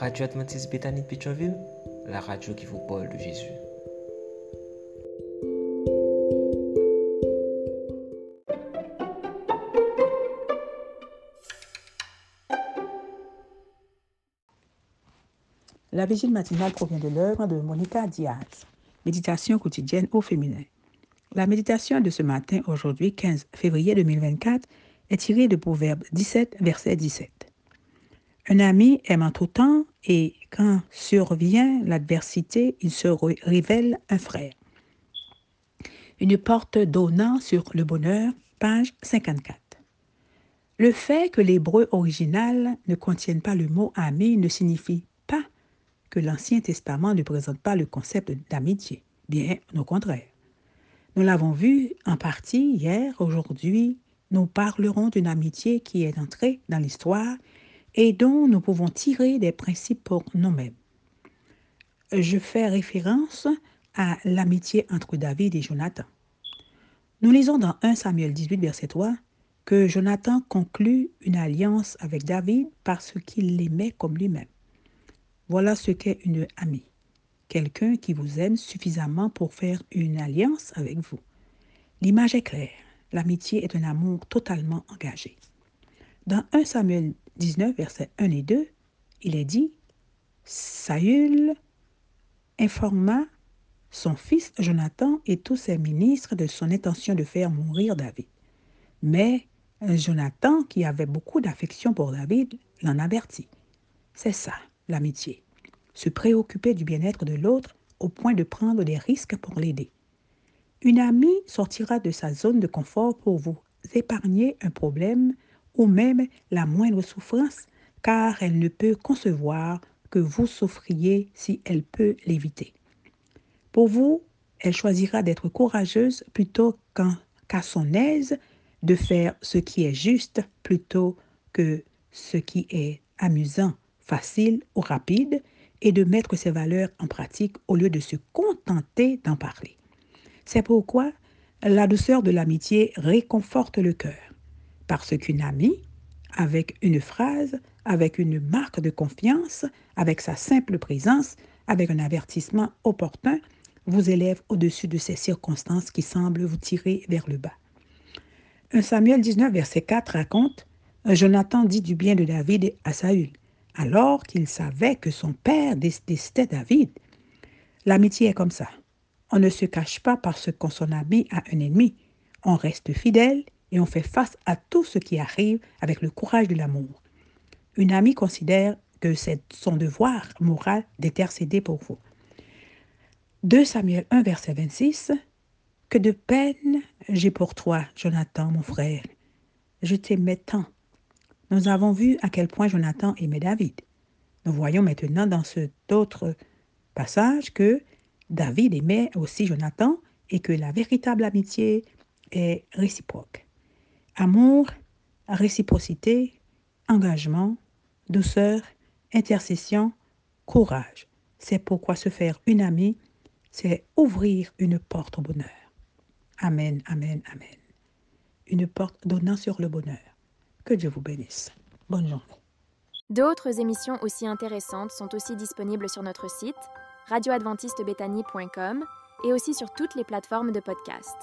Radio Adventiste Bethany de la radio qui vous parle de Jésus. La vigile matinale provient de l'œuvre de Monica Diaz. Méditation quotidienne au féminin. La méditation de ce matin, aujourd'hui 15 février 2024, est tirée de Proverbe 17, verset 17. Un ami aime en tout temps et quand survient l'adversité, il se révèle un frère. Une porte donnant sur le bonheur, page 54. Le fait que l'hébreu original ne contienne pas le mot ami ne signifie pas que l'Ancien Testament ne présente pas le concept d'amitié. Bien au contraire. Nous l'avons vu en partie hier, aujourd'hui, nous parlerons d'une amitié qui est entrée dans l'histoire et dont nous pouvons tirer des principes pour nous-mêmes. Je fais référence à l'amitié entre David et Jonathan. Nous lisons dans 1 Samuel 18, verset 3, que Jonathan conclut une alliance avec David parce qu'il l'aimait comme lui-même. Voilà ce qu'est une amie. Quelqu'un qui vous aime suffisamment pour faire une alliance avec vous. L'image est claire. L'amitié est un amour totalement engagé. Dans 1 Samuel 19, versets 1 et 2, il est dit Saül informa son fils Jonathan et tous ses ministres de son intention de faire mourir David. Mais Jonathan, qui avait beaucoup d'affection pour David, l'en avertit. C'est ça, l'amitié. Se préoccuper du bien-être de l'autre au point de prendre des risques pour l'aider. Une amie sortira de sa zone de confort pour vous épargner un problème ou même la moindre souffrance, car elle ne peut concevoir que vous souffriez si elle peut l'éviter. Pour vous, elle choisira d'être courageuse plutôt qu'à son aise, de faire ce qui est juste plutôt que ce qui est amusant, facile ou rapide, et de mettre ses valeurs en pratique au lieu de se contenter d'en parler. C'est pourquoi la douceur de l'amitié réconforte le cœur parce qu'une amie, avec une phrase, avec une marque de confiance, avec sa simple présence, avec un avertissement opportun, vous élève au-dessus de ces circonstances qui semblent vous tirer vers le bas. 1 Samuel 19, verset 4 raconte Jonathan dit du bien de David à Saül, alors qu'il savait que son père détestait David. L'amitié est comme ça. On ne se cache pas parce qu'on son ami à un ennemi. On reste fidèle et on fait face à tout ce qui arrive avec le courage de l'amour. Une amie considère que c'est son devoir moral d'intercéder pour vous. 2 Samuel 1, verset 26. Que de peine j'ai pour toi, Jonathan, mon frère. Je t'aimais tant. Nous avons vu à quel point Jonathan aimait David. Nous voyons maintenant dans cet autre passage que David aimait aussi Jonathan et que la véritable amitié est réciproque. Amour, réciprocité, engagement, douceur, intercession, courage. C'est pourquoi se faire une amie, c'est ouvrir une porte au bonheur. Amen, amen, amen. Une porte donnant sur le bonheur. Que Dieu vous bénisse. Bonne journée. D'autres émissions aussi intéressantes sont aussi disponibles sur notre site radioadventistebethany.com et aussi sur toutes les plateformes de podcast.